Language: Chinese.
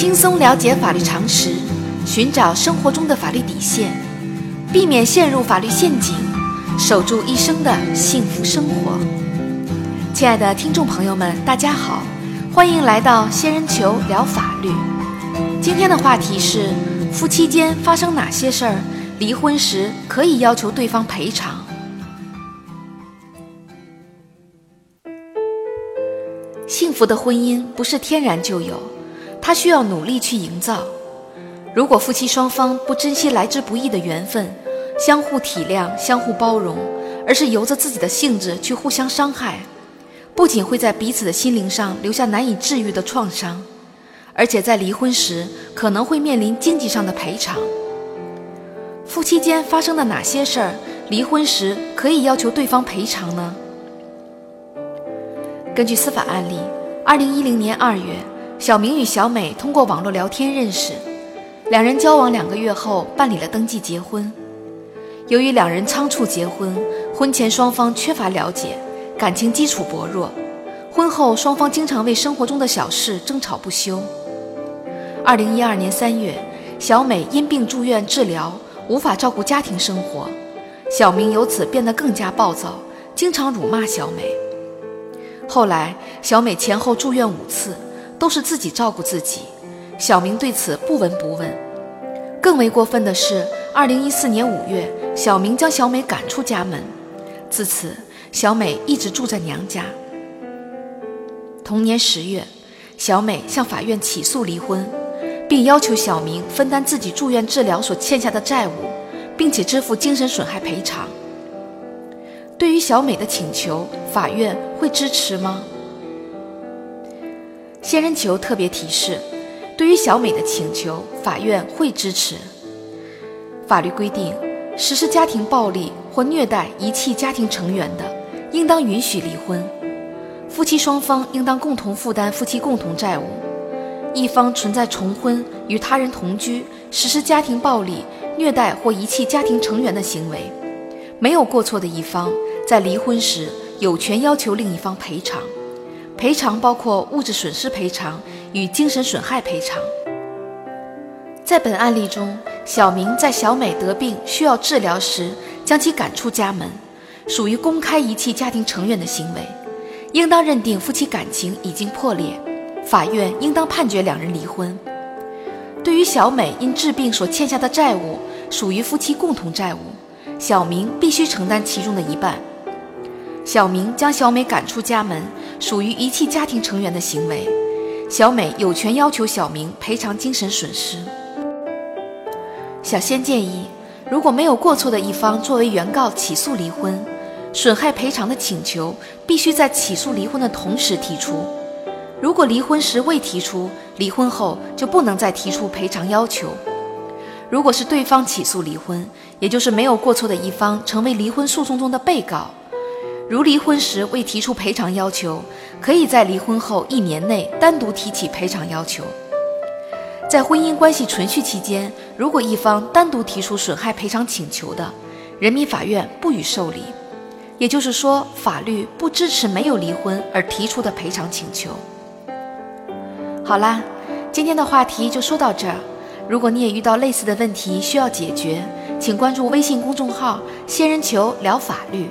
轻松了解法律常识，寻找生活中的法律底线，避免陷入法律陷阱，守住一生的幸福生活。亲爱的听众朋友们，大家好，欢迎来到仙人球聊法律。今天的话题是：夫妻间发生哪些事儿，离婚时可以要求对方赔偿？幸福的婚姻不是天然就有，他需要努力去营造。如果夫妻双方不珍惜来之不易的缘分，相互体谅、相互包容，而是由着自己的性子去互相伤害，不仅会在彼此的心灵上留下难以治愈的创伤，而且在离婚时可能会面临经济上的赔偿。夫妻间发生的哪些事儿，离婚时可以要求对方赔偿呢？根据司法案例，二零一零年二月，小明与小美通过网络聊天认识，两人交往两个月后办理了登记结婚。由于两人仓促结婚，婚前双方缺乏了解，感情基础薄弱，婚后双方经常为生活中的小事争吵不休。二零一二年三月，小美因病住院治疗，无法照顾家庭生活，小明由此变得更加暴躁，经常辱骂小美。后来，小美前后住院五次，都是自己照顾自己，小明对此不闻不问。更为过分的是，二零一四年五月，小明将小美赶出家门，自此，小美一直住在娘家。同年十月，小美向法院起诉离婚，并要求小明分担自己住院治疗所欠下的债务，并且支付精神损害赔偿。对于小美的请求，法院会支持吗？仙人球特别提示：对于小美的请求，法院会支持。法律规定，实施家庭暴力或虐待、遗弃家庭成员的，应当允许离婚。夫妻双方应当共同负担夫妻共同债务。一方存在重婚、与他人同居、实施家庭暴力、虐待或遗弃家庭成员的行为，没有过错的一方。在离婚时，有权要求另一方赔偿，赔偿包括物质损失赔偿与精神损害赔偿。在本案例中，小明在小美得病需要治疗时将其赶出家门，属于公开遗弃家庭成员的行为，应当认定夫妻感情已经破裂，法院应当判决两人离婚。对于小美因治病所欠下的债务，属于夫妻共同债务，小明必须承担其中的一半。小明将小美赶出家门，属于遗弃家庭成员的行为。小美有权要求小明赔偿精神损失。小仙建议，如果没有过错的一方作为原告起诉离婚，损害赔偿的请求必须在起诉离婚的同时提出。如果离婚时未提出，离婚后就不能再提出赔偿要求。如果是对方起诉离婚，也就是没有过错的一方成为离婚诉讼中的被告。如离婚时未提出赔偿要求，可以在离婚后一年内单独提起赔偿要求。在婚姻关系存续期间，如果一方单独提出损害赔偿请求的，人民法院不予受理。也就是说，法律不支持没有离婚而提出的赔偿请求。好啦，今天的话题就说到这儿。如果你也遇到类似的问题需要解决，请关注微信公众号“仙人球聊法律”。